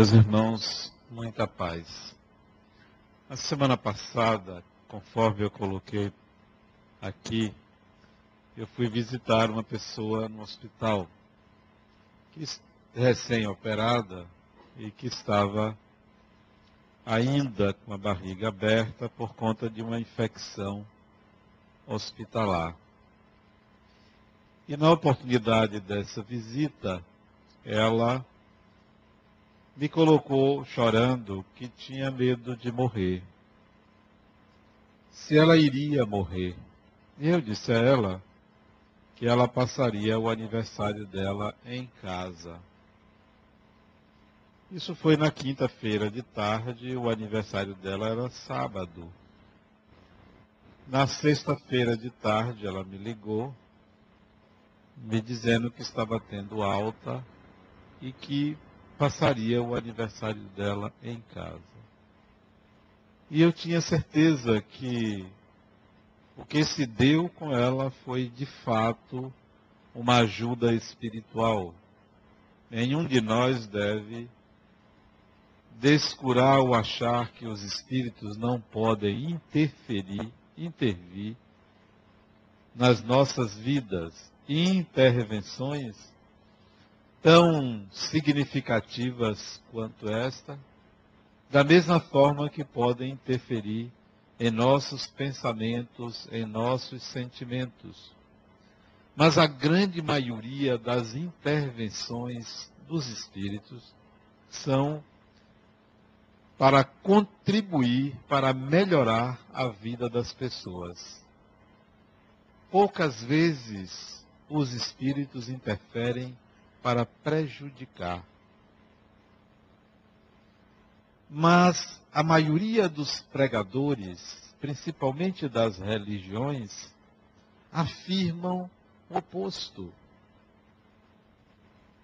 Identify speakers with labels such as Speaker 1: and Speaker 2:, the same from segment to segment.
Speaker 1: Meus irmãos, muita paz. A semana passada, conforme eu coloquei aqui, eu fui visitar uma pessoa no hospital, recém-operada e que estava ainda com a barriga aberta por conta de uma infecção hospitalar. E na oportunidade dessa visita, ela me colocou chorando que tinha medo de morrer. Se ela iria morrer. E eu disse a ela que ela passaria o aniversário dela em casa. Isso foi na quinta-feira de tarde, o aniversário dela era sábado. Na sexta-feira de tarde, ela me ligou, me dizendo que estava tendo alta e que passaria o aniversário dela em casa. E eu tinha certeza que o que se deu com ela foi de fato uma ajuda espiritual. Nenhum de nós deve descurar ou achar que os espíritos não podem interferir, intervir nas nossas vidas. Intervenções tão significativas quanto esta, da mesma forma que podem interferir em nossos pensamentos, em nossos sentimentos. Mas a grande maioria das intervenções dos espíritos são para contribuir para melhorar a vida das pessoas. Poucas vezes os espíritos interferem para prejudicar. Mas a maioria dos pregadores, principalmente das religiões, afirmam o oposto.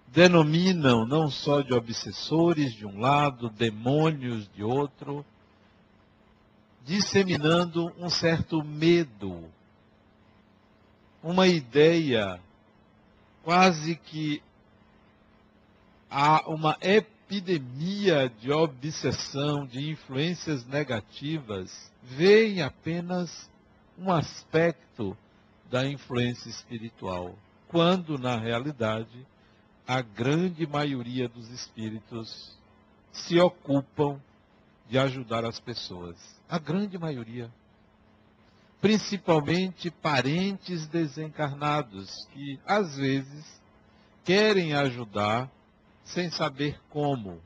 Speaker 1: Denominam não só de obsessores de um lado, demônios de outro, disseminando um certo medo, uma ideia quase que há uma epidemia de obsessão, de influências negativas, veem apenas um aspecto da influência espiritual, quando na realidade a grande maioria dos espíritos se ocupam de ajudar as pessoas. A grande maioria. Principalmente parentes desencarnados, que às vezes querem ajudar sem saber como.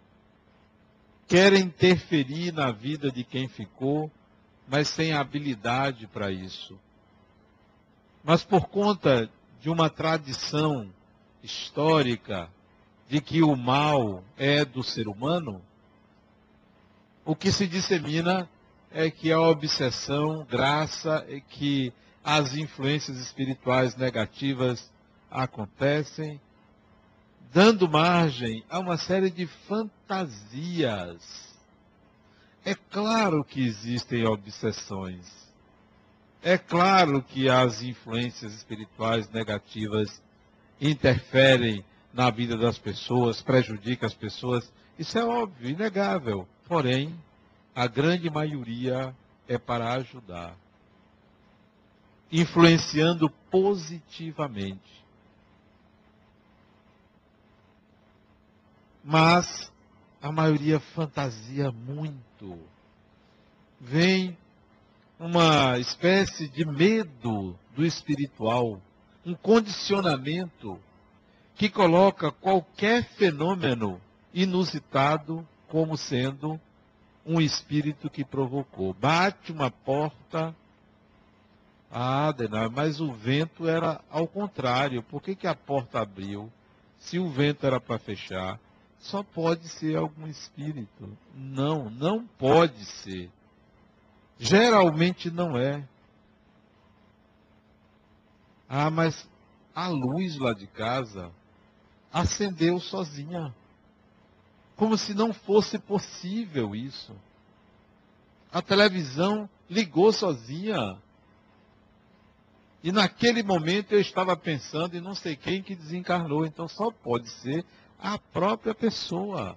Speaker 1: Querem interferir na vida de quem ficou, mas sem habilidade para isso. Mas por conta de uma tradição histórica de que o mal é do ser humano, o que se dissemina é que a obsessão, graça, é que as influências espirituais negativas acontecem dando margem a uma série de fantasias. É claro que existem obsessões. É claro que as influências espirituais negativas interferem na vida das pessoas, prejudicam as pessoas. Isso é óbvio, inegável. Porém, a grande maioria é para ajudar, influenciando positivamente. Mas a maioria fantasia muito. Vem uma espécie de medo do espiritual, um condicionamento que coloca qualquer fenômeno inusitado como sendo um espírito que provocou. Bate uma porta. Ah, Denar, mas o vento era ao contrário. Por que, que a porta abriu? Se o vento era para fechar, só pode ser algum espírito. Não, não pode ser. Geralmente não é. Ah, mas a luz lá de casa acendeu sozinha. Como se não fosse possível isso. A televisão ligou sozinha. E naquele momento eu estava pensando em não sei quem que desencarnou. Então só pode ser a própria pessoa.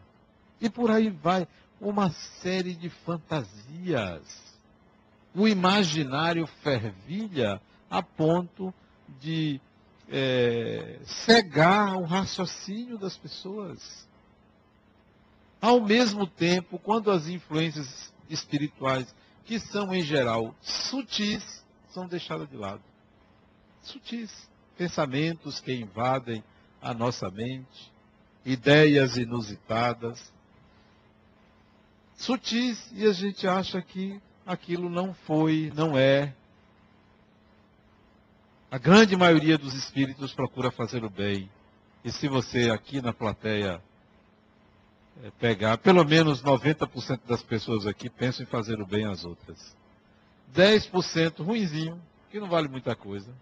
Speaker 1: E por aí vai uma série de fantasias. O imaginário fervilha a ponto de é, cegar o raciocínio das pessoas. Ao mesmo tempo, quando as influências espirituais, que são em geral sutis, são deixadas de lado. Sutis. Pensamentos que invadem a nossa mente, ideias inusitadas, sutis, e a gente acha que aquilo não foi, não é. A grande maioria dos espíritos procura fazer o bem. E se você aqui na plateia é, pegar, pelo menos 90% das pessoas aqui pensam em fazer o bem às outras. 10% ruinzinho, que não vale muita coisa.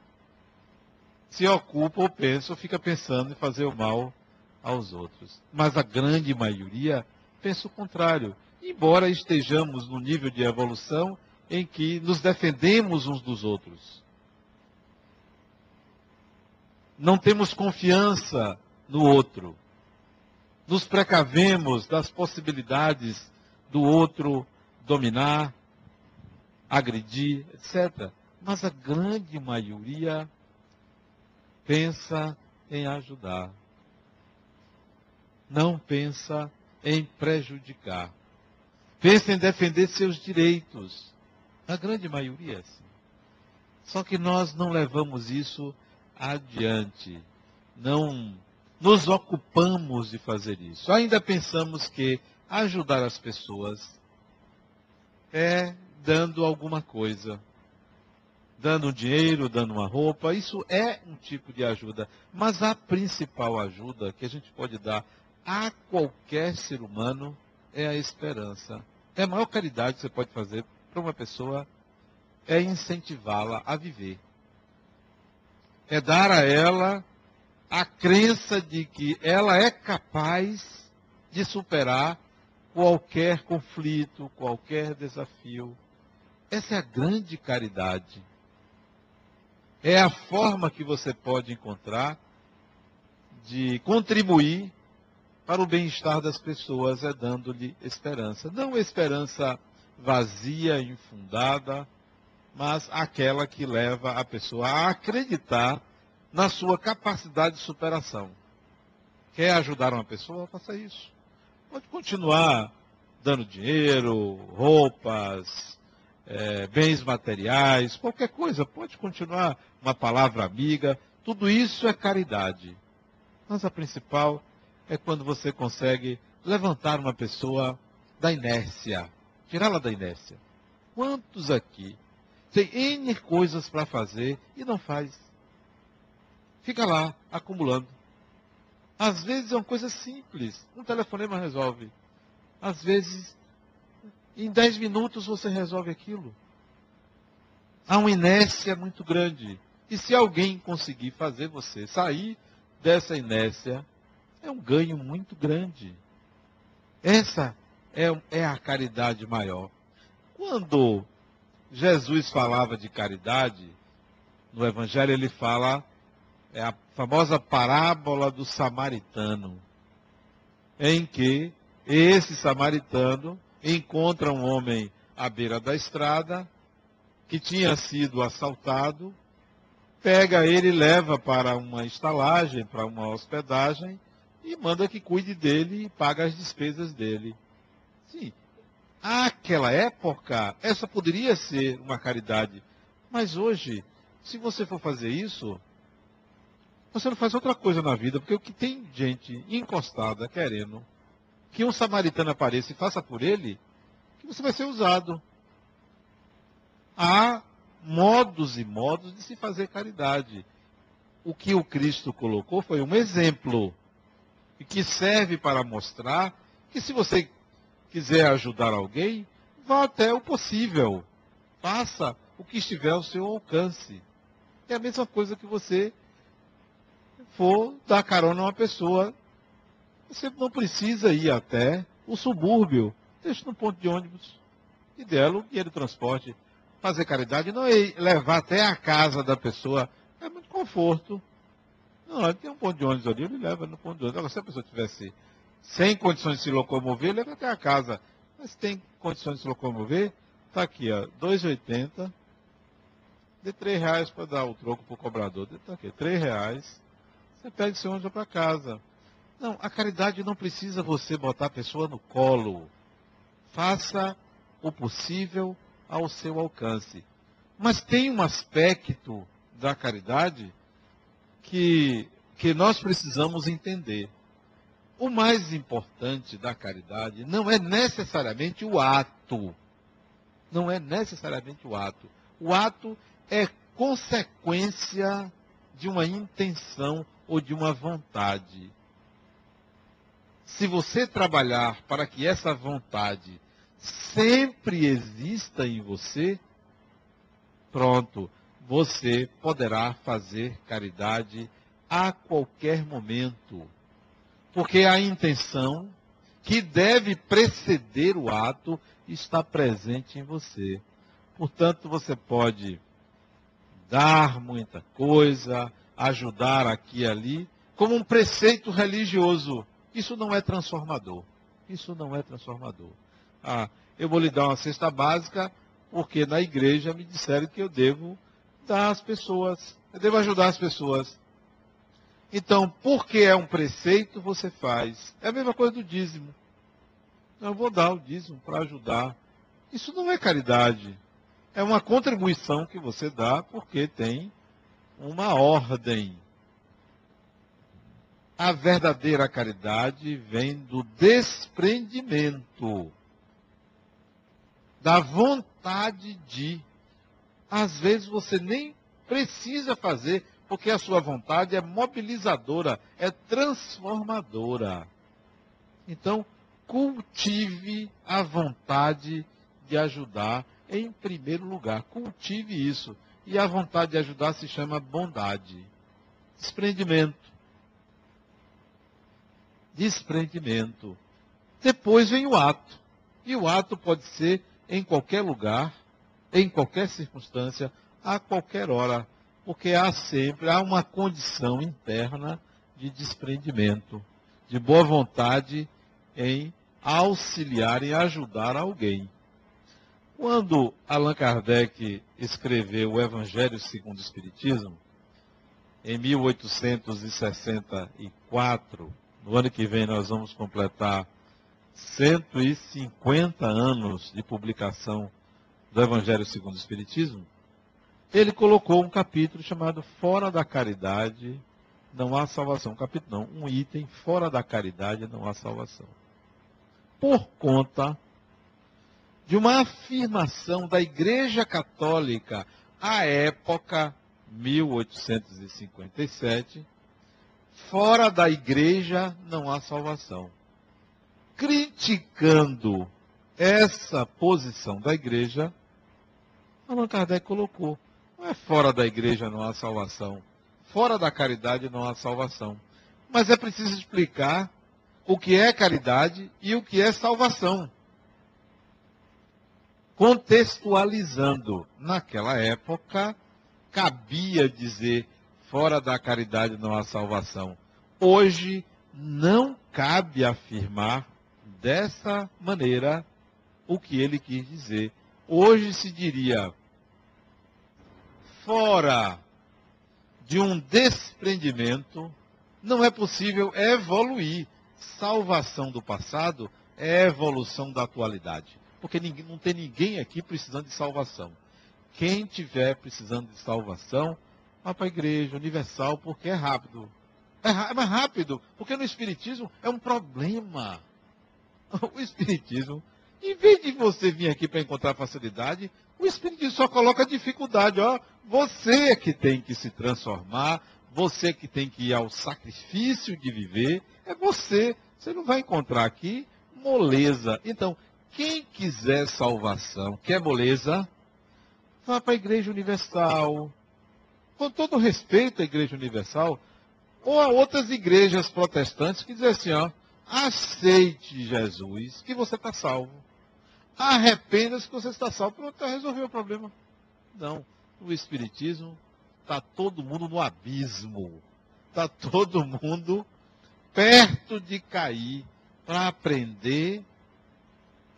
Speaker 1: Se ocupa ou pensa ou fica pensando em fazer o mal aos outros. Mas a grande maioria pensa o contrário. Embora estejamos no nível de evolução em que nos defendemos uns dos outros. Não temos confiança no outro nos precavemos das possibilidades do outro dominar, agredir, etc. Mas a grande maioria pensa em ajudar. Não pensa em prejudicar. Pensa em defender seus direitos. A grande maioria, é sim. Só que nós não levamos isso adiante. Não nos ocupamos de fazer isso. Ainda pensamos que ajudar as pessoas é dando alguma coisa. Dando dinheiro, dando uma roupa, isso é um tipo de ajuda. Mas a principal ajuda que a gente pode dar a qualquer ser humano é a esperança. É a maior caridade que você pode fazer para uma pessoa é incentivá-la a viver. É dar a ela a crença de que ela é capaz de superar qualquer conflito, qualquer desafio. Essa é a grande caridade. É a forma que você pode encontrar de contribuir para o bem-estar das pessoas, é dando-lhe esperança. Não esperança vazia, infundada, mas aquela que leva a pessoa a acreditar na sua capacidade de superação. Quer ajudar uma pessoa? Faça isso. Pode continuar dando dinheiro, roupas, é, bens materiais, qualquer coisa. Pode continuar uma palavra amiga. Tudo isso é caridade. Mas a principal é quando você consegue levantar uma pessoa da inércia, tirá-la da inércia. Quantos aqui tem N coisas para fazer e não faz? fica lá, acumulando. Às vezes é uma coisa simples, um telefonema resolve. Às vezes, em 10 minutos você resolve aquilo. Há uma inércia muito grande. E se alguém conseguir fazer você sair dessa inércia, é um ganho muito grande. Essa é, é a caridade maior. Quando Jesus falava de caridade, no Evangelho ele fala é a famosa parábola do samaritano, em que esse samaritano encontra um homem à beira da estrada que tinha sido assaltado, pega ele e leva para uma estalagem, para uma hospedagem e manda que cuide dele e paga as despesas dele. Sim, aquela época, essa poderia ser uma caridade, mas hoje, se você for fazer isso, você não faz outra coisa na vida, porque o que tem gente encostada querendo que um samaritano apareça e faça por ele, que você vai ser usado. Há modos e modos de se fazer caridade. O que o Cristo colocou foi um exemplo e que serve para mostrar que se você quiser ajudar alguém, vá até o possível. Faça o que estiver ao seu alcance. É a mesma coisa que você for dar carona a uma pessoa, você não precisa ir até o subúrbio. Deixa no ponto de ônibus e dela o dinheiro de transporte. Fazer caridade não é levar até a casa da pessoa. É muito conforto. Não, tem um ponto de ônibus ali, ele leva no ponto de ônibus. Agora, se a pessoa tivesse sem condições de se locomover, leva até a casa. Mas tem condições de se locomover, está aqui, ó, 2,80. De 3 reais para dar o troco para o cobrador. Está aqui, 3 reais. Você pega seu ônibus para casa. Não, a caridade não precisa você botar a pessoa no colo. Faça o possível ao seu alcance. Mas tem um aspecto da caridade que, que nós precisamos entender. O mais importante da caridade não é necessariamente o ato. Não é necessariamente o ato. O ato é consequência de uma intenção ou de uma vontade. Se você trabalhar para que essa vontade sempre exista em você, pronto, você poderá fazer caridade a qualquer momento. Porque a intenção que deve preceder o ato está presente em você. Portanto, você pode dar muita coisa, ajudar aqui e ali, como um preceito religioso. Isso não é transformador. Isso não é transformador. Ah, eu vou lhe dar uma cesta básica, porque na igreja me disseram que eu devo dar às pessoas, eu devo ajudar as pessoas. Então, porque é um preceito, você faz. É a mesma coisa do dízimo. Eu vou dar o dízimo para ajudar. Isso não é caridade. É uma contribuição que você dá porque tem uma ordem. A verdadeira caridade vem do desprendimento, da vontade de. Às vezes você nem precisa fazer, porque a sua vontade é mobilizadora, é transformadora. Então, cultive a vontade de ajudar em primeiro lugar. Cultive isso. E a vontade de ajudar se chama bondade. Desprendimento. Desprendimento. Depois vem o ato. E o ato pode ser em qualquer lugar, em qualquer circunstância, a qualquer hora. Porque há sempre há uma condição interna de desprendimento, de boa vontade em auxiliar e ajudar alguém. Quando Allan Kardec escreveu o Evangelho segundo o Espiritismo, em 1864, no ano que vem nós vamos completar 150 anos de publicação do Evangelho segundo o Espiritismo, ele colocou um capítulo chamado Fora da Caridade não há salvação. Um capítulo não, um item, fora da caridade não há salvação. Por conta de uma afirmação da Igreja Católica à época 1857, fora da igreja não há salvação. Criticando essa posição da igreja, Allan Kardec colocou: não é fora da igreja não há salvação, fora da caridade não há salvação. Mas é preciso explicar o que é caridade e o que é salvação contextualizando. Naquela época, cabia dizer: fora da caridade não há salvação. Hoje, não cabe afirmar dessa maneira o que ele quis dizer. Hoje se diria: fora de um desprendimento, não é possível evoluir. Salvação do passado é evolução da atualidade porque não tem ninguém aqui precisando de salvação. Quem tiver precisando de salvação, vá para a igreja universal, porque é rápido. É, é mais rápido, porque no Espiritismo é um problema. O Espiritismo, em vez de você vir aqui para encontrar facilidade, o Espiritismo só coloca dificuldade. Ó, você é que tem que se transformar, você que tem que ir ao sacrifício de viver, é você. Você não vai encontrar aqui moleza. Então, quem quiser salvação, quer moleza, vá para a Igreja Universal. Com todo respeito à Igreja Universal, ou a outras igrejas protestantes que dizem assim, ó, aceite Jesus, que você está salvo. Arrependa-se que você está salvo. Pronto, tá resolveu o problema. Não. No Espiritismo, está todo mundo no abismo. Está todo mundo perto de cair para aprender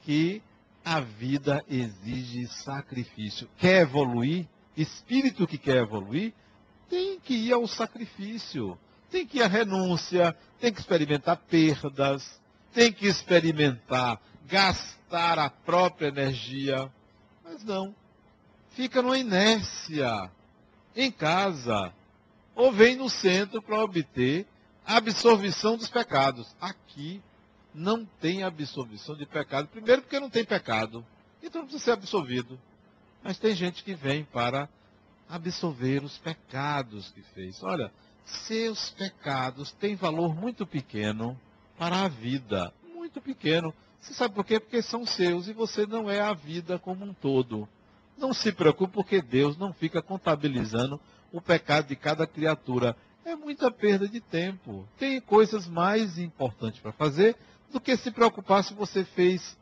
Speaker 1: que a vida exige sacrifício. Quer evoluir? Espírito que quer evoluir, tem que ir ao sacrifício, tem que ir à renúncia, tem que experimentar perdas, tem que experimentar gastar a própria energia. Mas não. Fica numa inércia, em casa, ou vem no centro para obter a absorvição dos pecados. Aqui não tem absorvição de pecado. Primeiro, porque não tem pecado. Então não precisa ser absolvido. Mas tem gente que vem para absolver os pecados que fez. Olha, seus pecados têm valor muito pequeno para a vida. Muito pequeno. Você sabe por quê? Porque são seus e você não é a vida como um todo. Não se preocupe, porque Deus não fica contabilizando o pecado de cada criatura. É muita perda de tempo. Tem coisas mais importantes para fazer do que se preocupar se você fez,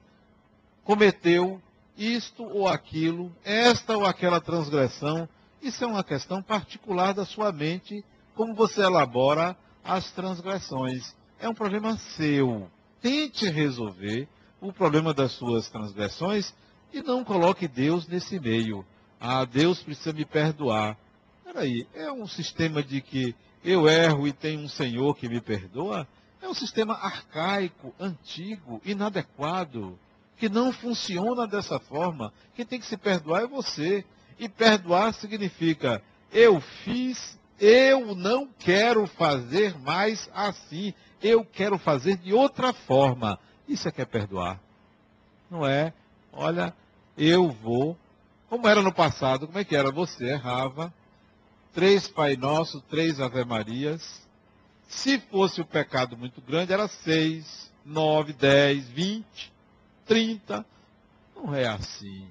Speaker 1: cometeu isto ou aquilo, esta ou aquela transgressão. Isso é uma questão particular da sua mente, como você elabora as transgressões. É um problema seu. Tente resolver o problema das suas transgressões e não coloque Deus nesse meio. Ah, Deus precisa me perdoar. Peraí, é um sistema de que eu erro e tem um Senhor que me perdoa? É um sistema arcaico, antigo, inadequado, que não funciona dessa forma. Quem tem que se perdoar é você. E perdoar significa eu fiz, eu não quero fazer mais assim. Eu quero fazer de outra forma. Isso é que é perdoar. Não é, olha, eu vou. Como era no passado, como é que era? Você errava. Três Pai Nosso, três Ave Marias se fosse o pecado muito grande, era 6, 9, 10, 20, 30. Não é assim.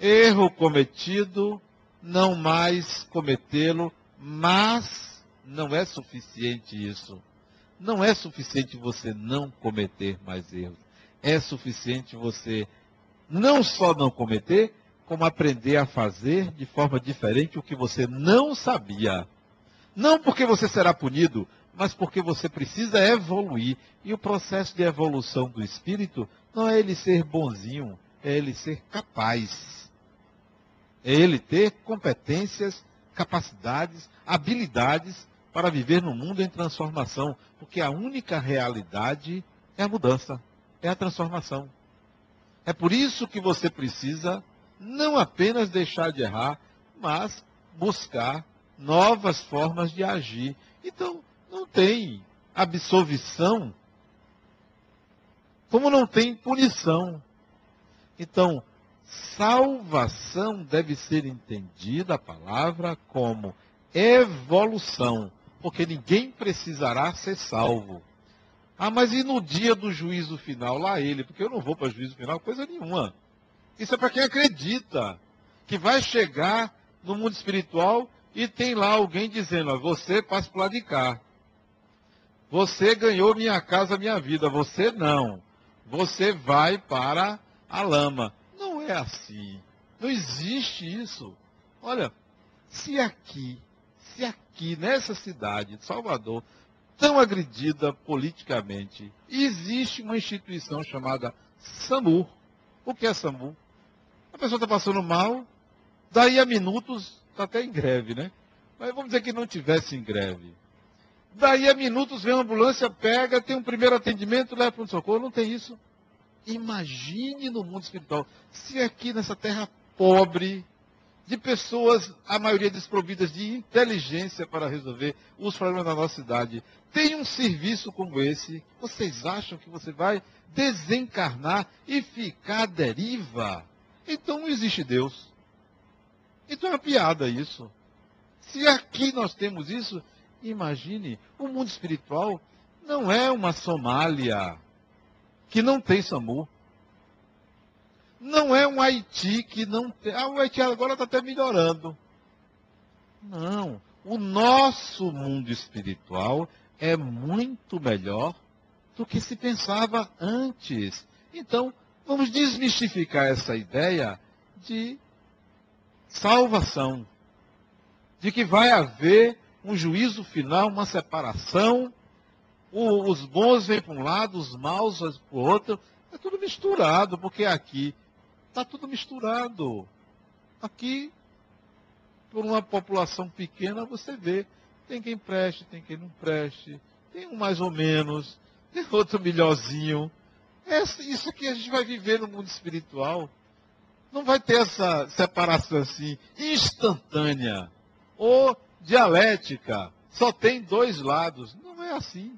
Speaker 1: Erro cometido, não mais cometê-lo, mas não é suficiente isso. Não é suficiente você não cometer mais erros. É suficiente você não só não cometer, como aprender a fazer de forma diferente o que você não sabia. Não porque você será punido, mas porque você precisa evoluir. E o processo de evolução do espírito não é ele ser bonzinho, é ele ser capaz. É ele ter competências, capacidades, habilidades para viver no mundo em transformação. Porque a única realidade é a mudança, é a transformação. É por isso que você precisa não apenas deixar de errar, mas buscar novas formas de agir. Então, não tem absolvição, como não tem punição. Então, salvação deve ser entendida a palavra como evolução, porque ninguém precisará ser salvo. Ah, mas e no dia do juízo final? Lá ele, porque eu não vou para juízo final, coisa nenhuma. Isso é para quem acredita que vai chegar no mundo espiritual e tem lá alguém dizendo, ó, você passa para lado de cá. Você ganhou minha casa, minha vida. Você não. Você vai para a lama. Não é assim. Não existe isso. Olha, se aqui, se aqui, nessa cidade de Salvador, tão agredida politicamente, existe uma instituição chamada SAMU. O que é SAMU? A pessoa está passando mal, daí a minutos está até em greve, né? Mas vamos dizer que não tivesse em greve. Daí a minutos vem uma ambulância, pega, tem um primeiro atendimento, leva para o socorro. Não tem isso. Imagine no mundo espiritual, se aqui nessa terra pobre, de pessoas, a maioria desprovidas de inteligência para resolver os problemas da nossa cidade, tem um serviço como esse, vocês acham que você vai desencarnar e ficar à deriva? Então não existe Deus. Então é uma piada isso. Se aqui nós temos isso, imagine, o mundo espiritual não é uma Somália que não tem SAMU. Não é um Haiti que não tem. Ah, o Haiti agora está até melhorando. Não. O nosso mundo espiritual é muito melhor do que se pensava antes. Então, vamos desmistificar essa ideia de salvação, de que vai haver um juízo final, uma separação O, os bons vêm para um lado, os maus para o outro. É tudo misturado, porque aqui está tudo misturado. Aqui, por uma população pequena, você vê. Tem quem preste, tem quem não preste. Tem um mais ou menos, tem outro melhorzinho. Isso que a gente vai viver no mundo espiritual. Não vai ter essa separação assim, instantânea ou dialética. Só tem dois lados. Não é assim.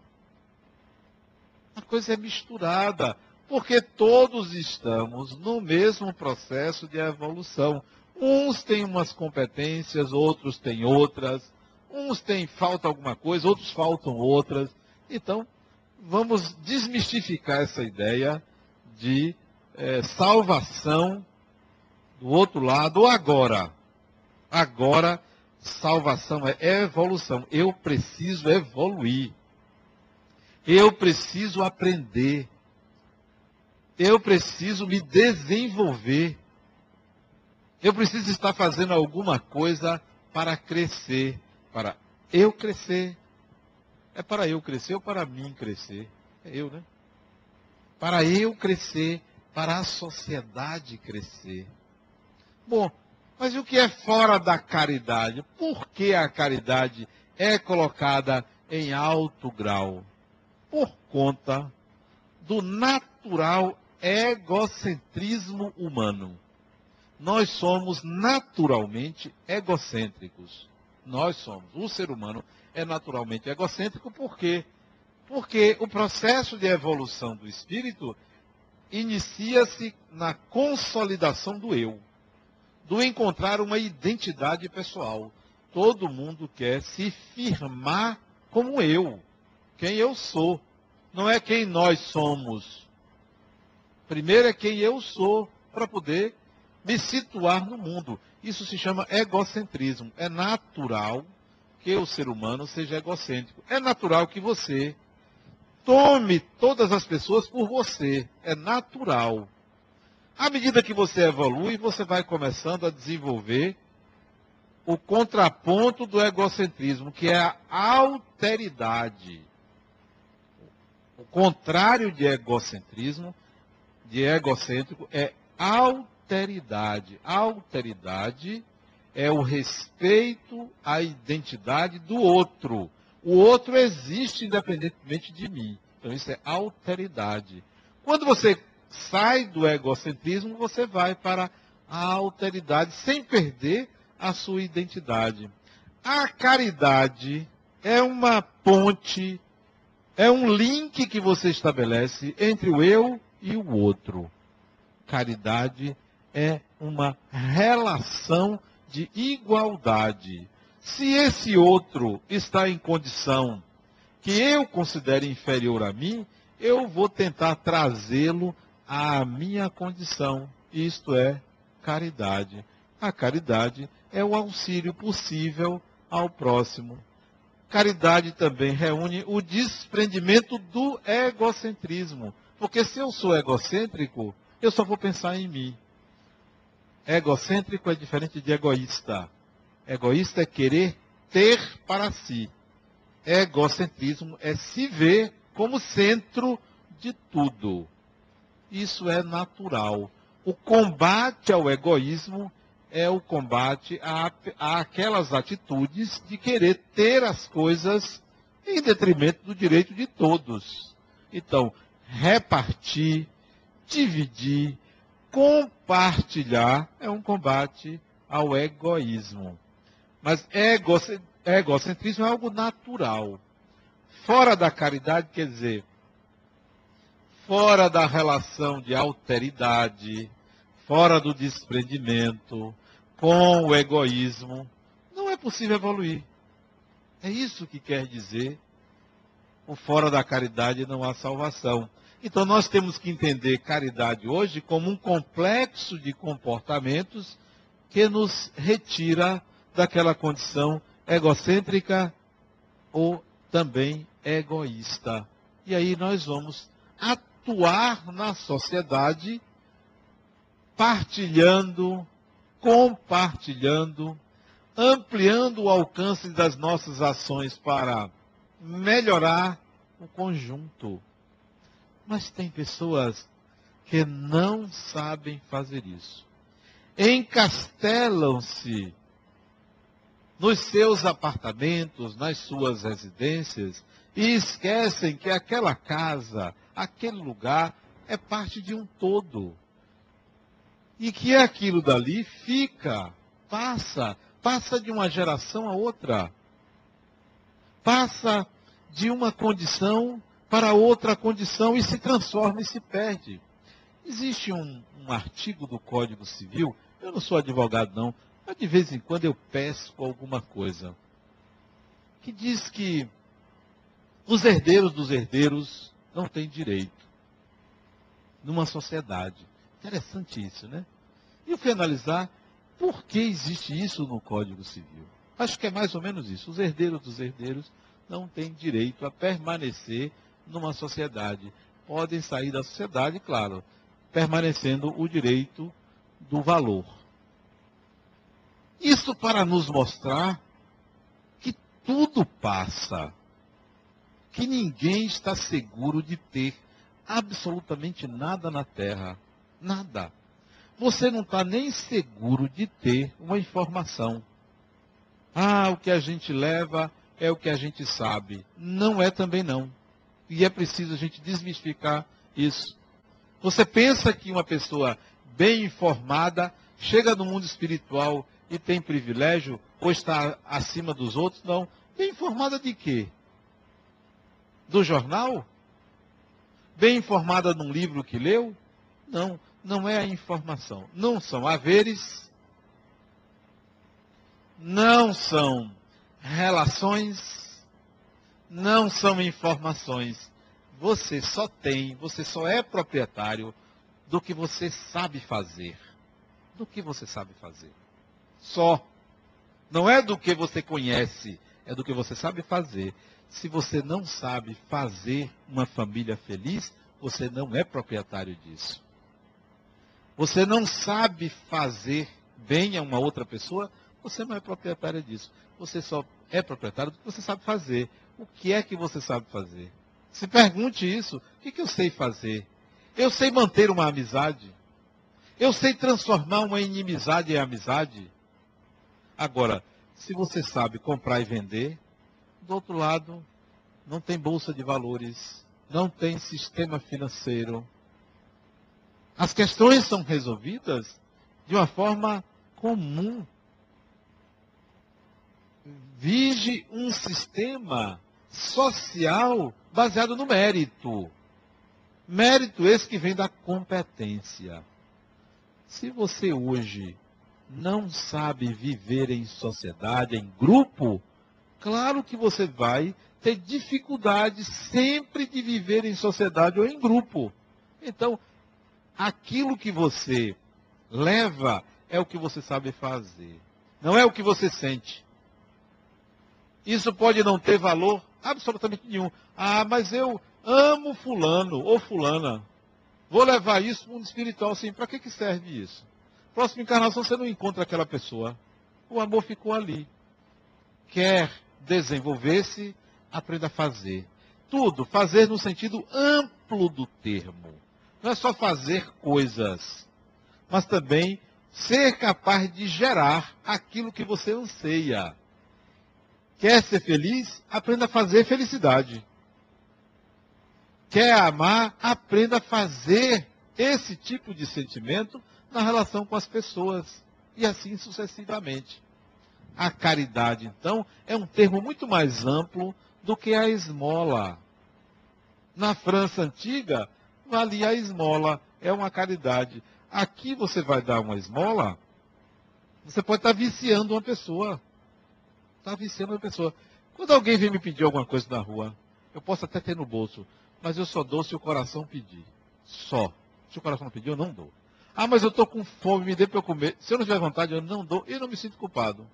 Speaker 1: A coisa é misturada, porque todos estamos no mesmo processo de evolução. Uns têm umas competências, outros têm outras. Uns têm falta alguma coisa, outros faltam outras. Então, vamos desmistificar essa ideia de é, salvação do outro lado agora. Agora, salvação é evolução. Eu preciso evoluir. Eu preciso aprender. Eu preciso me desenvolver. Eu preciso estar fazendo alguma coisa para crescer. Para eu crescer. É para eu crescer ou para mim crescer? É eu, né? Para eu crescer, para a sociedade crescer. Bom, mas o que é fora da caridade? Por que a caridade é colocada em alto grau? Por conta do natural egocentrismo humano. Nós somos naturalmente egocêntricos. Nós somos. O ser humano é naturalmente egocêntrico por quê? Porque o processo de evolução do espírito inicia-se na consolidação do eu do encontrar uma identidade pessoal. Todo mundo quer se firmar como eu, quem eu sou. Não é quem nós somos. Primeiro é quem eu sou para poder me situar no mundo. Isso se chama egocentrismo. É natural que o ser humano seja egocêntrico. É natural que você tome todas as pessoas por você. É natural. À medida que você evolui, você vai começando a desenvolver o contraponto do egocentrismo, que é a alteridade. O contrário de egocentrismo, de egocêntrico, é alteridade. Alteridade é o respeito à identidade do outro. O outro existe independentemente de mim. Então isso é alteridade. Quando você sai do egocentrismo, você vai para a alteridade sem perder a sua identidade. A caridade é uma ponte, é um link que você estabelece entre o eu e o outro. Caridade é uma relação de igualdade. Se esse outro está em condição que eu considere inferior a mim, eu vou tentar trazê-lo à minha condição, isto é, caridade. A caridade é o auxílio possível ao próximo. Caridade também reúne o desprendimento do egocentrismo. Porque se eu sou egocêntrico, eu só vou pensar em mim. Egocêntrico é diferente de egoísta. Egoísta é querer ter para si. Egocentrismo é se ver como centro de tudo. Isso é natural. O combate ao egoísmo é o combate a, a aquelas atitudes de querer ter as coisas em detrimento do direito de todos. Então, repartir, dividir, compartilhar é um combate ao egoísmo. Mas egocentrismo é algo natural. Fora da caridade, quer dizer, fora da relação de alteridade, fora do desprendimento, com o egoísmo, não é possível evoluir. É isso que quer dizer fora da caridade não há salvação. Então nós temos que entender caridade hoje como um complexo de comportamentos que nos retira daquela condição egocêntrica ou também egoísta. E aí nós vamos atuar na sociedade, partilhando, compartilhando, ampliando o alcance das nossas ações para melhorar o conjunto. Mas tem pessoas que não sabem fazer isso. Encastelam-se nos seus apartamentos, nas suas residências, e esquecem que aquela casa, aquele lugar, é parte de um todo. E que aquilo dali fica, passa, passa de uma geração a outra. Passa de uma condição para outra condição e se transforma e se perde. Existe um, um artigo do Código Civil, eu não sou advogado não, mas de vez em quando eu pesco alguma coisa, que diz que os herdeiros dos herdeiros não têm direito numa sociedade. Interessante isso, né? E eu fui analisar por que existe isso no Código Civil. Acho que é mais ou menos isso. Os herdeiros dos herdeiros não têm direito a permanecer numa sociedade. Podem sair da sociedade, claro, permanecendo o direito do valor. Isso para nos mostrar que tudo passa, que ninguém está seguro de ter absolutamente nada na Terra. Nada. Você não está nem seguro de ter uma informação. Ah, o que a gente leva é o que a gente sabe. Não é também não. E é preciso a gente desmistificar isso. Você pensa que uma pessoa bem informada chega no mundo espiritual e tem privilégio ou está acima dos outros? Não. Bem informada de quê? Do jornal? Bem informada num livro que leu? Não, não é a informação. Não são haveres, não são relações, não são informações. Você só tem, você só é proprietário do que você sabe fazer. Do que você sabe fazer. Só. Não é do que você conhece, é do que você sabe fazer. Se você não sabe fazer uma família feliz, você não é proprietário disso. Você não sabe fazer bem a uma outra pessoa, você não é proprietário disso. Você só é proprietário do que você sabe fazer. O que é que você sabe fazer? Se pergunte isso. O que, que eu sei fazer? Eu sei manter uma amizade. Eu sei transformar uma inimizade em amizade. Agora, se você sabe comprar e vender, do outro lado, não tem bolsa de valores, não tem sistema financeiro. As questões são resolvidas de uma forma comum. Vige um sistema social baseado no mérito. Mérito esse que vem da competência. Se você hoje não sabe viver em sociedade, em grupo, claro que você vai ter dificuldade sempre de viver em sociedade ou em grupo. Então, aquilo que você leva é o que você sabe fazer. Não é o que você sente. Isso pode não ter valor absolutamente nenhum. Ah, mas eu amo fulano ou fulana. Vou levar isso para o mundo espiritual, sim. Para que, que serve isso? Próxima encarnação você não encontra aquela pessoa. O amor ficou ali. Quer desenvolver-se, aprenda a fazer. Tudo, fazer no sentido amplo do termo. Não é só fazer coisas, mas também ser capaz de gerar aquilo que você anseia. Quer ser feliz? Aprenda a fazer felicidade. Quer amar? Aprenda a fazer esse tipo de sentimento na relação com as pessoas. E assim sucessivamente. A caridade, então, é um termo muito mais amplo do que a esmola. Na França antiga, valia a esmola, é uma caridade. Aqui você vai dar uma esmola, você pode estar viciando uma pessoa. Está viciando uma pessoa. Quando alguém vem me pedir alguma coisa na rua, eu posso até ter no bolso, mas eu só dou se o coração pedir. Só. Se o coração não pedir, eu não dou. Ah, mas eu estou com fome, me dê para eu comer. Se eu não tiver vontade, eu não dou e não me sinto culpado.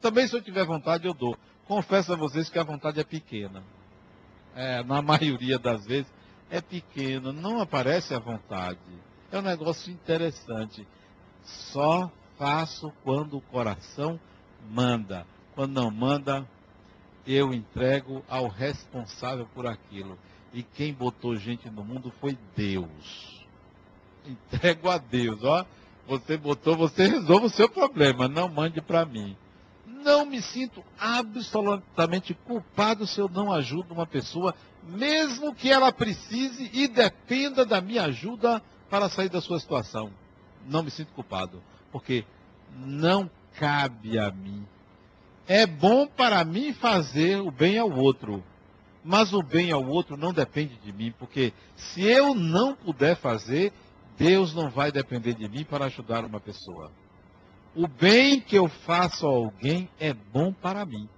Speaker 1: Também se eu tiver vontade, eu dou. Confesso a vocês que a vontade é pequena. É, na maioria das vezes é pequena, não aparece a vontade. É um negócio interessante. Só faço quando o coração manda. Quando não manda, eu entrego ao responsável por aquilo. E quem botou gente no mundo foi Deus. Entrego a Deus, ó. Você botou, você resolve o seu problema, não mande para mim. Não me sinto absolutamente culpado se eu não ajudo uma pessoa, mesmo que ela precise e dependa da minha ajuda para sair da sua situação. Não me sinto culpado, porque não cabe a mim. É bom para mim fazer o bem ao outro, mas o bem ao outro não depende de mim, porque se eu não puder fazer, Deus não vai depender de mim para ajudar uma pessoa. O bem que eu faço a alguém é bom para mim.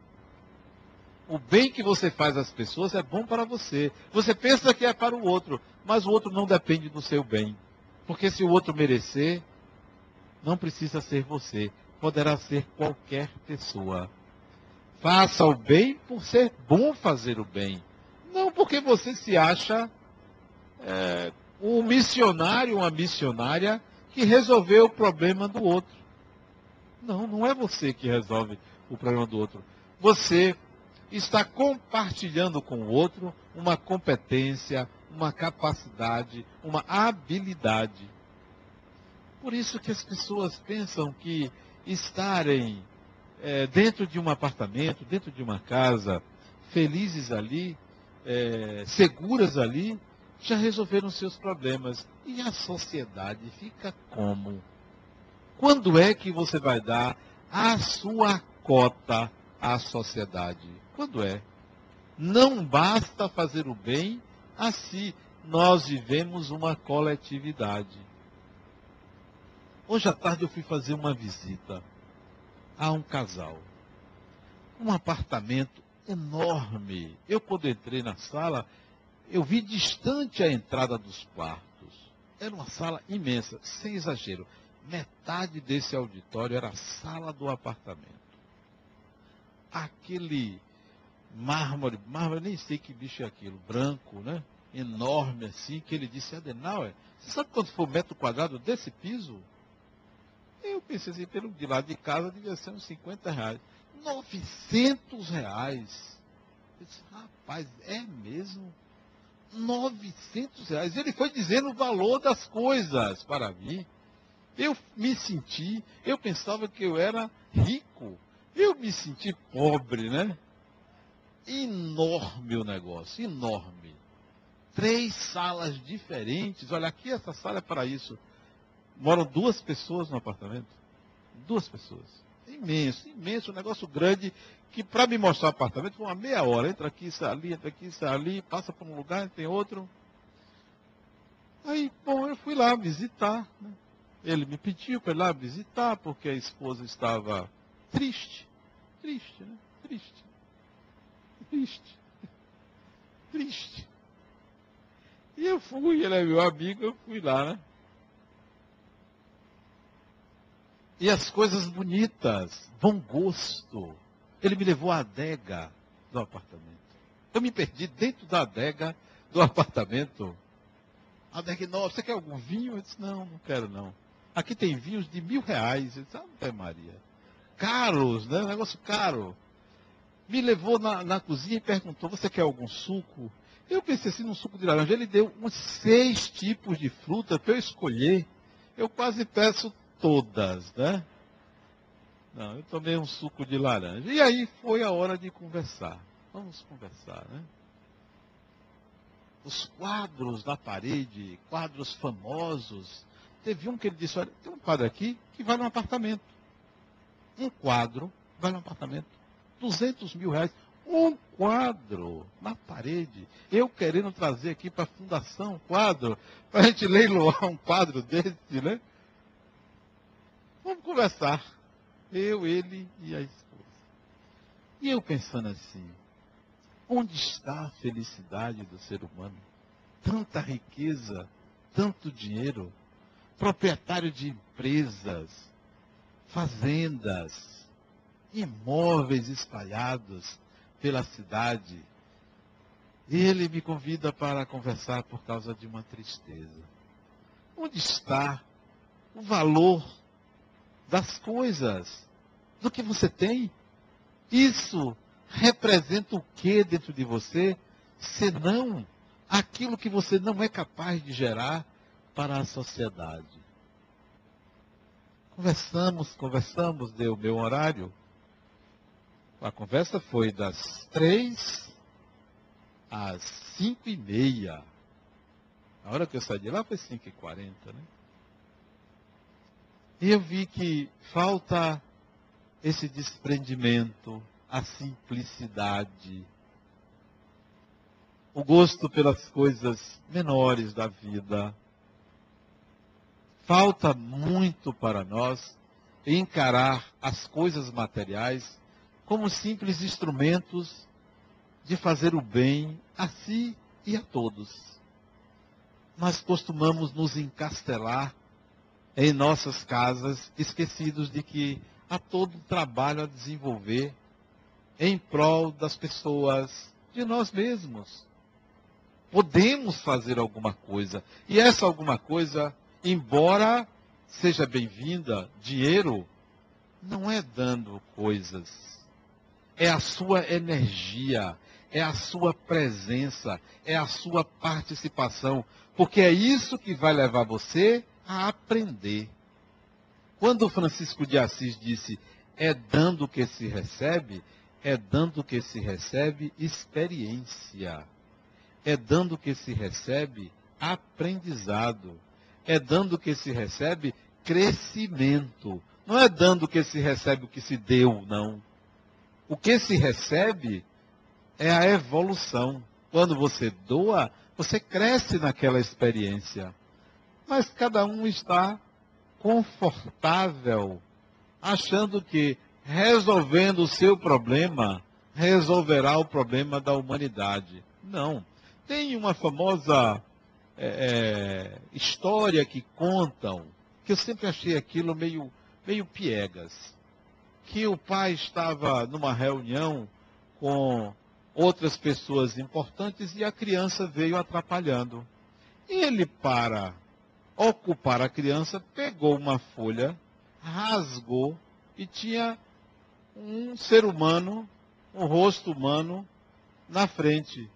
Speaker 1: O bem que você faz às pessoas é bom para você. Você pensa que é para o outro, mas o outro não depende do seu bem. Porque se o outro merecer, não precisa ser você, poderá ser qualquer pessoa. Faça o bem por ser bom fazer o bem. Não porque você se acha é, um missionário, uma missionária que resolveu o problema do outro. Não, não é você que resolve o problema do outro. Você está compartilhando com o outro uma competência, uma capacidade, uma habilidade. Por isso que as pessoas pensam que estarem é, dentro de um apartamento, dentro de uma casa, felizes ali, é, seguras ali, já resolveram seus problemas. E a sociedade fica como? Quando é que você vai dar a sua cota à sociedade? Quando é? Não basta fazer o bem assim. Nós vivemos uma coletividade. Hoje à tarde eu fui fazer uma visita a um casal. Um apartamento enorme. Eu, quando entrei na sala, eu vi distante a entrada dos quartos. Era uma sala imensa, sem exagero. Metade desse auditório era a sala do apartamento. Aquele mármore, mármore, nem sei que bicho é aquilo, branco, né? Enorme assim, que ele disse, Adenauer, você sabe quanto foi o metro quadrado desse piso? Eu pensei assim, pelo de lado de casa devia ser uns 50 reais. 900 reais. Eu disse, rapaz, é mesmo? 900 reais. Ele foi dizendo o valor das coisas para mim. Eu me senti, eu pensava que eu era rico. Eu me senti pobre, né? Enorme o negócio, enorme. Três salas diferentes. Olha, aqui essa sala é para isso. Moram duas pessoas no apartamento. Duas pessoas. Imenso, imenso, um negócio grande que para me mostrar o apartamento foi uma meia hora. Entra aqui, sai ali, entra aqui, sai ali, passa por um lugar, tem outro. Aí, bom, eu fui lá visitar. Né? Ele me pediu para ir lá visitar, porque a esposa estava triste. Triste, né? Triste. Triste. Triste. E eu fui, ele é meu amigo, eu fui lá, né? E as coisas bonitas, bom gosto. Ele me levou à adega do apartamento. Eu me perdi dentro da adega do apartamento. Adega nova, você quer algum vinho? Eu disse, não, não quero não. Aqui tem vinhos de mil reais. Eu disse, ah, Maria. Caros, né? Um negócio caro. Me levou na, na cozinha e perguntou, você quer algum suco? Eu pensei assim, num suco de laranja. Ele deu uns seis tipos de fruta para eu escolher. Eu quase peço todas, né? Não, eu tomei um suco de laranja. E aí foi a hora de conversar. Vamos conversar, né? Os quadros da parede, quadros famosos. Teve um que ele disse, olha, tem um quadro aqui que vale um apartamento. Um quadro vale um apartamento. 200 mil reais. Um quadro na parede. Eu querendo trazer aqui para a fundação um quadro, para a gente leiloar um quadro desse, né? Vamos conversar. Eu, ele e a esposa. E eu pensando assim, onde está a felicidade do ser humano? Tanta riqueza, tanto dinheiro, proprietário de empresas, fazendas, imóveis espalhados pela cidade. Ele me convida para conversar por causa de uma tristeza. Onde está o valor das coisas, do que você tem. Isso representa o que dentro de você, senão aquilo que você não é capaz de gerar para a sociedade. Conversamos, conversamos, deu meu horário. A conversa foi das três às cinco e meia. A hora que eu saí de lá foi cinco e quarenta, né? E eu vi que falta esse desprendimento, a simplicidade, o gosto pelas coisas menores da vida. Falta muito para nós encarar as coisas materiais como simples instrumentos de fazer o bem a si e a todos. Mas costumamos nos encastelar em nossas casas, esquecidos de que há todo um trabalho a desenvolver em prol das pessoas, de nós mesmos. Podemos fazer alguma coisa. E essa alguma coisa, embora seja bem-vinda, dinheiro, não é dando coisas. É a sua energia, é a sua presença, é a sua participação. Porque é isso que vai levar você a aprender. Quando Francisco de Assis disse, é dando que se recebe, é dando que se recebe experiência. É dando que se recebe aprendizado. É dando que se recebe crescimento. Não é dando que se recebe o que se deu, não. O que se recebe é a evolução. Quando você doa, você cresce naquela experiência mas cada um está confortável, achando que resolvendo o seu problema, resolverá o problema da humanidade. Não. Tem uma famosa é, é, história que contam, que eu sempre achei aquilo meio, meio piegas, que o pai estava numa reunião com outras pessoas importantes e a criança veio atrapalhando. Ele para ocupar a criança, pegou uma folha, rasgou e tinha um ser humano, um rosto humano na frente.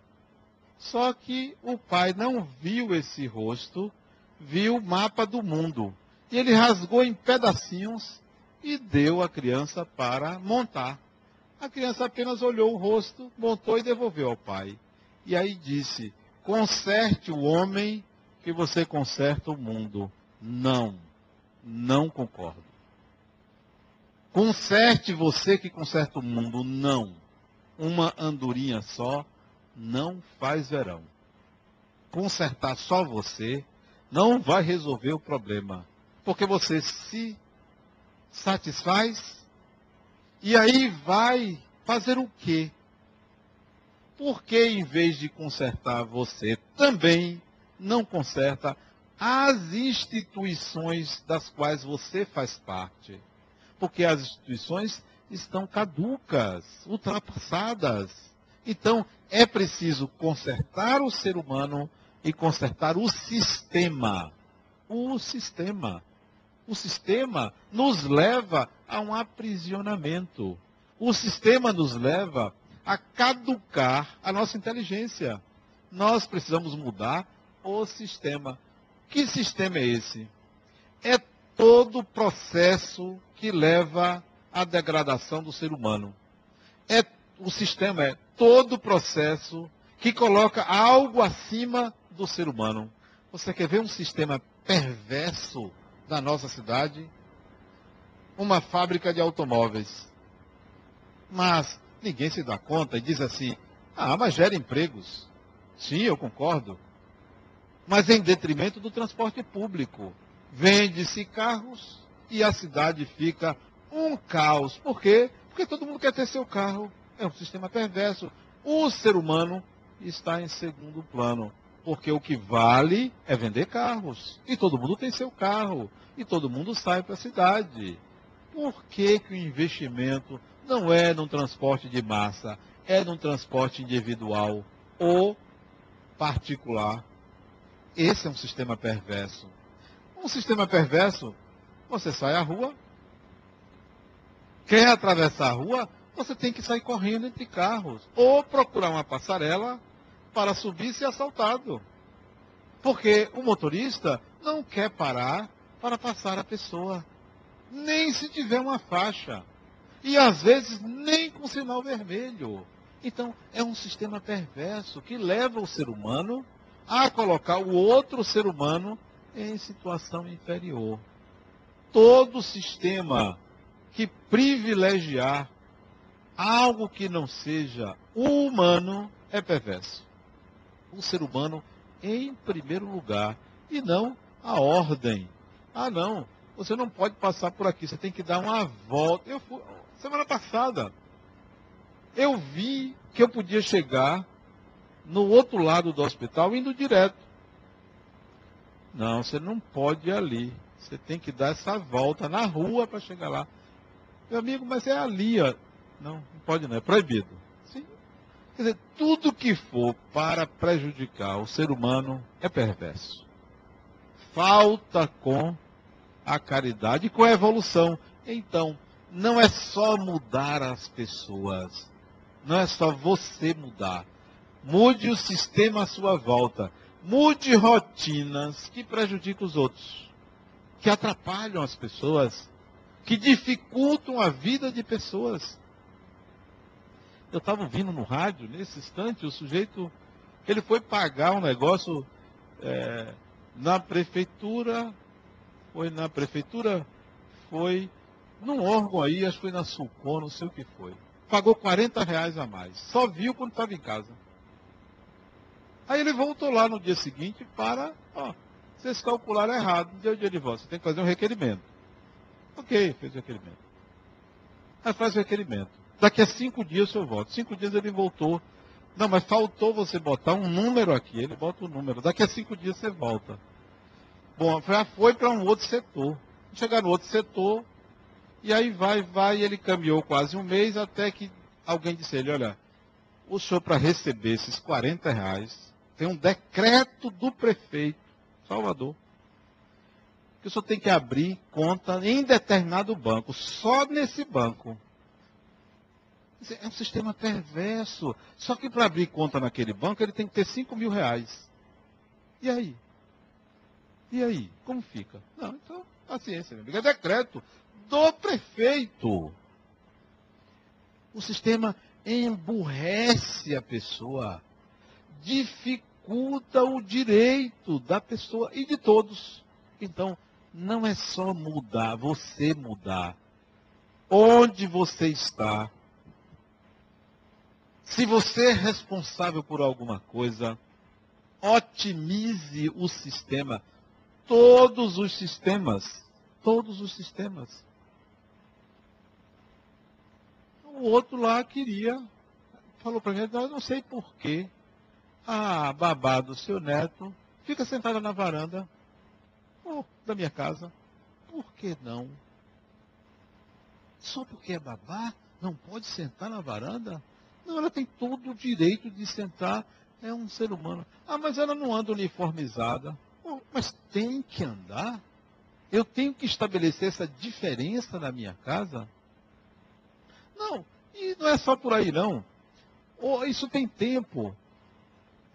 Speaker 1: Só que o pai não viu esse rosto, viu o mapa do mundo. E ele rasgou em pedacinhos e deu à criança para montar. A criança apenas olhou o rosto, montou e devolveu ao pai. E aí disse: Conserte o homem que você conserta o mundo. Não, não concordo. Conserte você que conserta o mundo. Não. Uma andorinha só não faz verão. Consertar só você não vai resolver o problema. Porque você se satisfaz e aí vai fazer o quê? Porque em vez de consertar você também não conserta as instituições das quais você faz parte. Porque as instituições estão caducas, ultrapassadas. Então, é preciso consertar o ser humano e consertar o sistema. O sistema. O sistema nos leva a um aprisionamento. O sistema nos leva a caducar a nossa inteligência. Nós precisamos mudar o sistema. Que sistema é esse? É todo o processo que leva à degradação do ser humano. É o sistema é todo o processo que coloca algo acima do ser humano. Você quer ver um sistema perverso da nossa cidade? Uma fábrica de automóveis. Mas ninguém se dá conta e diz assim: ah, mas gera empregos. Sim, eu concordo mas em detrimento do transporte público. Vende-se carros e a cidade fica um caos. Por quê? Porque todo mundo quer ter seu carro. É um sistema perverso. O ser humano está em segundo plano. Porque o que vale é vender carros. E todo mundo tem seu carro. E todo mundo sai para a cidade. Por que, que o investimento não é num transporte de massa, é num transporte individual ou particular? Esse é um sistema perverso. Um sistema perverso, você sai à rua, quer atravessar a rua, você tem que sair correndo entre carros. Ou procurar uma passarela para subir e ser assaltado. Porque o motorista não quer parar para passar a pessoa. Nem se tiver uma faixa. E às vezes nem com sinal vermelho. Então, é um sistema perverso que leva o ser humano a colocar o outro ser humano em situação inferior. Todo sistema que privilegiar algo que não seja humano é perverso. O ser humano em primeiro lugar e não a ordem. Ah, não, você não pode passar por aqui, você tem que dar uma volta. Eu fui, semana passada, eu vi que eu podia chegar no outro lado do hospital indo direto. Não, você não pode ir ali. Você tem que dar essa volta na rua para chegar lá. Meu amigo, mas é ali, ó. Não, não pode não, é proibido. Sim. Quer dizer, tudo que for para prejudicar o ser humano é perverso. Falta com a caridade e com a evolução. Então, não é só mudar as pessoas. Não é só você mudar. Mude o sistema à sua volta. Mude rotinas que prejudicam os outros, que atrapalham as pessoas, que dificultam a vida de pessoas. Eu estava ouvindo no rádio, nesse instante, o sujeito, ele foi pagar um negócio é, na prefeitura, foi na prefeitura, foi num órgão aí, acho que foi na Sulcom, não sei o que foi. Pagou 40 reais a mais. Só viu quando estava em casa. Aí ele voltou lá no dia seguinte para, ó, vocês calcularam errado, não deu dia de volta, você tem que fazer um requerimento. Ok, fez o requerimento. Aí faz o requerimento. Daqui a cinco dias o volta. Cinco dias ele voltou. Não, mas faltou você botar um número aqui. Ele bota o um número. Daqui a cinco dias você volta. Bom, já foi para um outro setor. Chegar no outro setor, e aí vai, vai, ele caminhou quase um mês até que alguém disse a ele, olha, o senhor para receber esses 40 reais, tem um decreto do prefeito, Salvador, que o senhor tem que abrir conta em determinado banco, só nesse banco. É um sistema perverso. Só que para abrir conta naquele banco, ele tem que ter 5 mil reais. E aí? E aí? Como fica? Não, então, paciência, meu amigo. É decreto do prefeito. O sistema emburrece a pessoa dificulta o direito da pessoa e de todos. Então, não é só mudar, você mudar. Onde você está. Se você é responsável por alguma coisa, otimize o sistema. Todos os sistemas. Todos os sistemas. O outro lá queria, falou para mim, eu não sei porquê, a babá do seu neto fica sentada na varanda oh, da minha casa. Por que não? Só porque é babá, não pode sentar na varanda? Não, ela tem todo o direito de sentar, é um ser humano. Ah, mas ela não anda uniformizada. Oh, mas tem que andar? Eu tenho que estabelecer essa diferença na minha casa? Não, e não é só por aí não. Oh, isso tem tempo.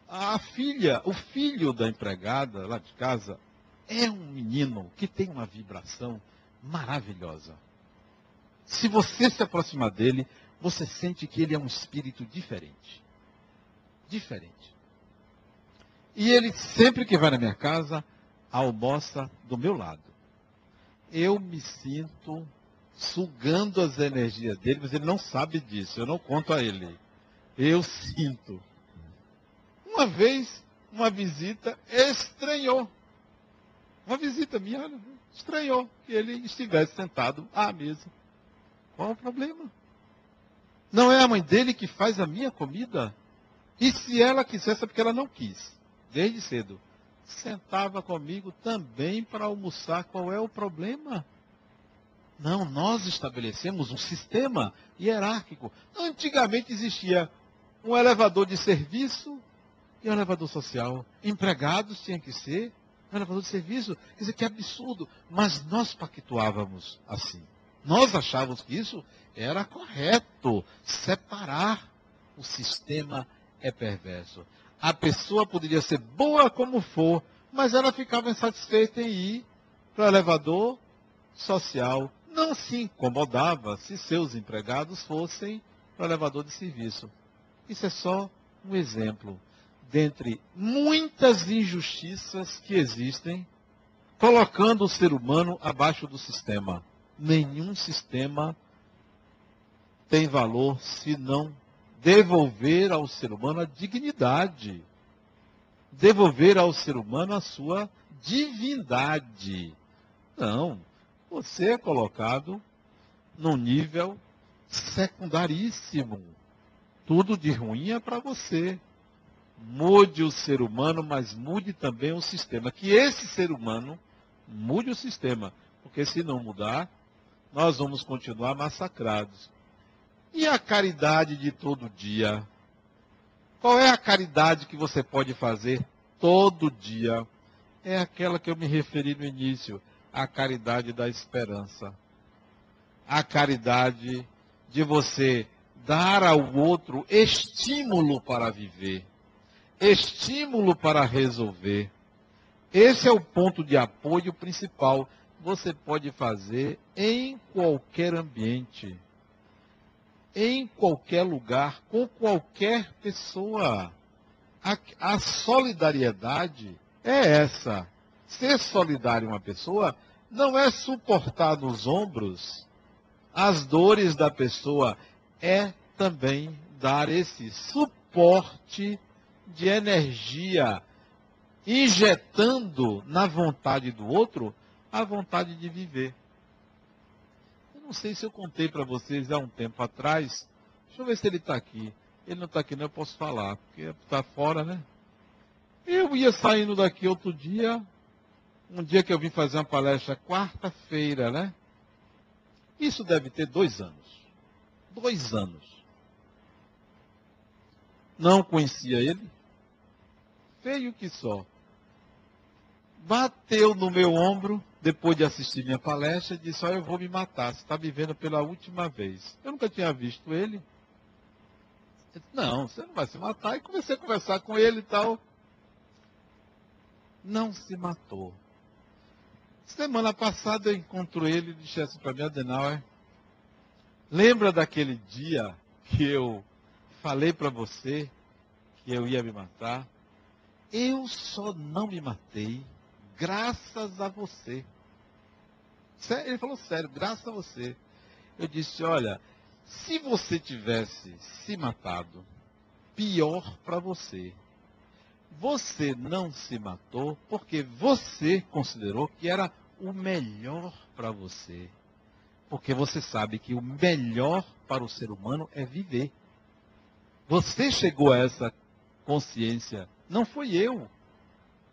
Speaker 1: A filha, o filho da empregada lá de casa é um menino que tem uma vibração maravilhosa. Se você se aproximar dele, você sente que ele é um espírito diferente. Diferente. E ele, sempre que vai na minha casa, almoça do meu lado. Eu me sinto sugando as energias dele, mas ele não sabe disso, eu não conto a ele. Eu sinto. Uma vez, uma visita estranhou. Uma visita minha estranhou que ele estivesse sentado à mesa. Qual o problema? Não é a mãe dele que faz a minha comida? E se ela quisesse, é porque ela não quis, desde cedo. Sentava comigo também para almoçar. Qual é o problema? Não, nós estabelecemos um sistema hierárquico. Antigamente existia um elevador de serviço e o elevador social? Empregados tinham que ser um elevador de serviço. Quer dizer, que absurdo. Mas nós pactuávamos assim. Nós achávamos que isso Era correto separar. O sistema é perverso. A pessoa poderia ser boa como for, mas ela ficava insatisfeita em ir para o elevador social. Não se incomodava se seus empregados fossem para o elevador de serviço. Isso é só um exemplo dentre muitas injustiças que existem, colocando o ser humano abaixo do sistema. Nenhum sistema tem valor se não devolver ao ser humano a dignidade, devolver ao ser humano a sua divindade. Não, você é colocado num nível secundaríssimo. Tudo de ruim é para você. Mude o ser humano, mas mude também o sistema. Que esse ser humano mude o sistema. Porque se não mudar, nós vamos continuar massacrados. E a caridade de todo dia? Qual é a caridade que você pode fazer todo dia? É aquela que eu me referi no início, a caridade da esperança. A caridade de você dar ao outro estímulo para viver, estímulo para resolver. Esse é o ponto de apoio principal. Você pode fazer em qualquer ambiente em qualquer lugar, com qualquer pessoa. A, a solidariedade é essa. Ser solidário a uma pessoa não é suportar nos ombros as dores da pessoa, é também dar esse suporte de energia, injetando na vontade do outro a vontade de viver não sei se eu contei para vocês há um tempo atrás. Deixa eu ver se ele está aqui. Ele não está aqui, não eu posso falar, porque está fora, né? Eu ia saindo daqui outro dia, um dia que eu vim fazer uma palestra quarta-feira, né? Isso deve ter dois anos. Dois anos. Não conhecia ele. Feio que só. Bateu no meu ombro depois de assistir minha palestra, disse: Olha, eu vou me matar, você está me vendo pela última vez. Eu nunca tinha visto ele. Disse, não, você não vai se matar. E comecei a conversar com ele e tal. Não se matou. Semana passada eu encontro ele e disse assim para mim, Adenauer, lembra daquele dia que eu falei para você que eu ia me matar? Eu só não me matei graças a você. Ele falou sério, graças a você. Eu disse, olha, se você tivesse se matado, pior para você. Você não se matou porque você considerou que era o melhor para você. Porque você sabe que o melhor para o ser humano é viver. Você chegou a essa consciência, não foi eu.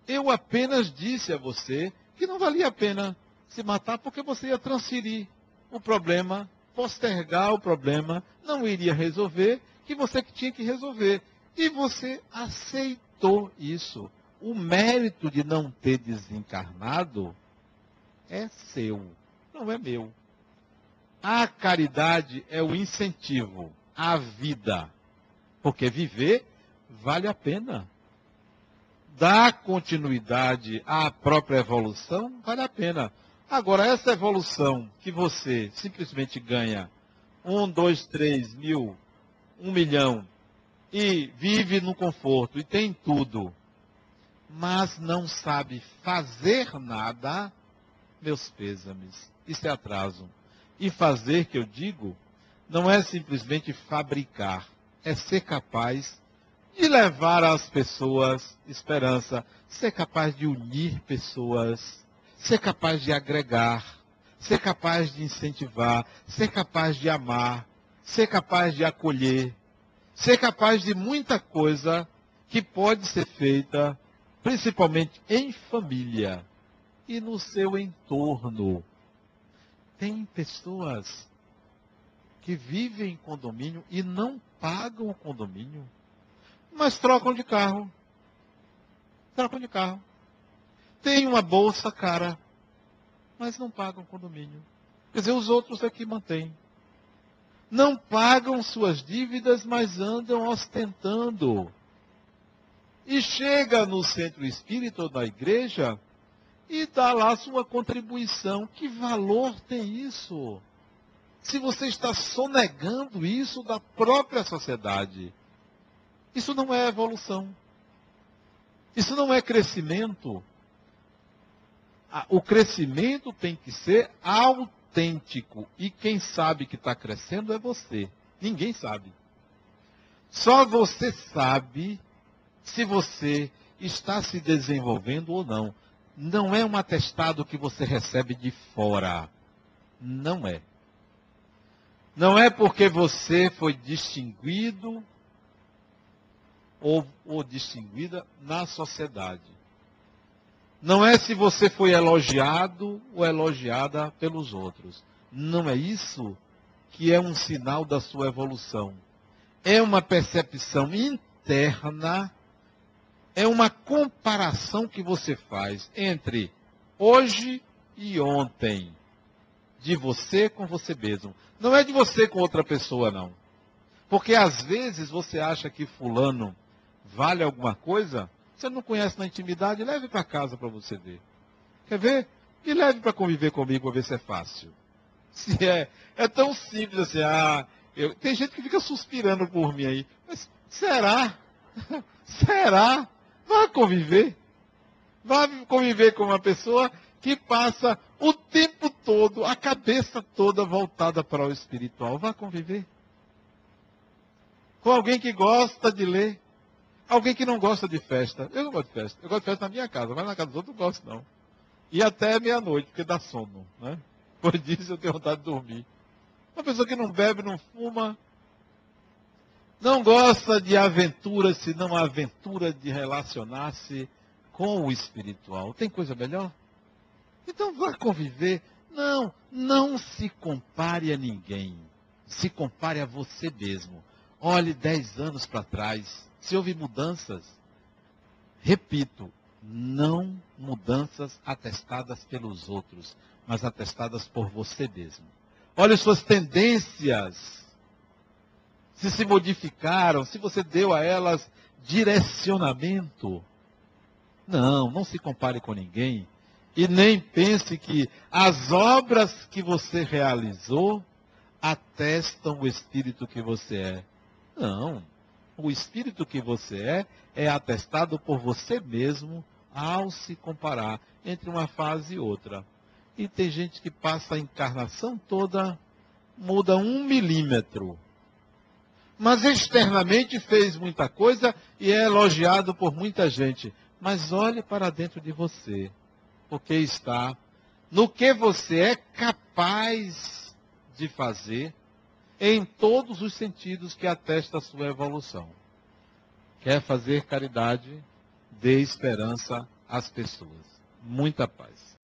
Speaker 1: Eu apenas disse a você que não valia a pena se matar porque você ia transferir o problema, postergar o problema, não iria resolver, que você que tinha que resolver. E você aceitou isso. O mérito de não ter desencarnado é seu, não é meu. A caridade é o incentivo à vida, porque viver vale a pena dar continuidade à própria evolução, vale a pena. Agora, essa evolução que você simplesmente ganha um, dois, três mil, um milhão, e vive no conforto e tem tudo, mas não sabe fazer nada, meus pêsames, isso é atraso. E fazer, que eu digo, não é simplesmente fabricar, é ser capaz de levar às pessoas esperança, ser capaz de unir pessoas, ser capaz de agregar, ser capaz de incentivar, ser capaz de amar, ser capaz de acolher, ser capaz de muita coisa que pode ser feita principalmente em família e no seu entorno. Tem pessoas que vivem em condomínio e não pagam o condomínio mas trocam de carro. Trocam de carro. Tem uma bolsa cara, mas não pagam condomínio. Quer dizer, os outros é mantêm. Não pagam suas dívidas, mas andam ostentando. E chega no centro espírita ou igreja e dá lá sua contribuição. Que valor tem isso? Se você está sonegando isso da própria sociedade, isso não é evolução. Isso não é crescimento. O crescimento tem que ser autêntico. E quem sabe que está crescendo é você. Ninguém sabe. Só você sabe se você está se desenvolvendo ou não. Não é um atestado que você recebe de fora. Não é. Não é porque você foi distinguido ou, ou distinguida na sociedade. Não é se você foi elogiado ou elogiada pelos outros. Não é isso que é um sinal da sua evolução. É uma percepção interna é uma comparação que você faz entre hoje e ontem. De você com você mesmo. Não é de você com outra pessoa, não. Porque às vezes você acha que fulano vale alguma coisa, você não conhece na intimidade, leve para casa para você ver. Quer ver? E leve para conviver comigo para ver se é fácil. Se é, é tão simples assim, ah, eu, tem gente que fica suspirando por mim aí. Mas será? será? Vá conviver. Vá conviver com uma pessoa que passa o tempo todo, a cabeça toda voltada para o espiritual. Vá conviver. Com alguém que gosta de ler. Alguém que não gosta de festa. Eu não gosto de festa. Eu gosto de festa na minha casa, mas na casa dos outros não gosto, não. E até meia-noite, porque dá sono. Né? Por isso eu tenho vontade de dormir. Uma pessoa que não bebe, não fuma, não gosta de aventura, senão a aventura de relacionar-se com o espiritual. Tem coisa melhor? Então vá conviver. Não, não se compare a ninguém. Se compare a você mesmo. Olhe dez anos para trás. Se houve mudanças, repito, não mudanças atestadas pelos outros, mas atestadas por você mesmo. Olhe suas tendências se se modificaram, se você deu a elas direcionamento. Não, não se compare com ninguém. E nem pense que as obras que você realizou atestam o espírito que você é. Não. O espírito que você é é atestado por você mesmo ao se comparar entre uma fase e outra. E tem gente que passa a encarnação toda, muda um milímetro mas externamente fez muita coisa e é elogiado por muita gente. Mas olhe para dentro de você, porque está no que você é capaz de fazer em todos os sentidos que atesta a sua evolução. Quer fazer caridade? Dê esperança às pessoas. Muita paz.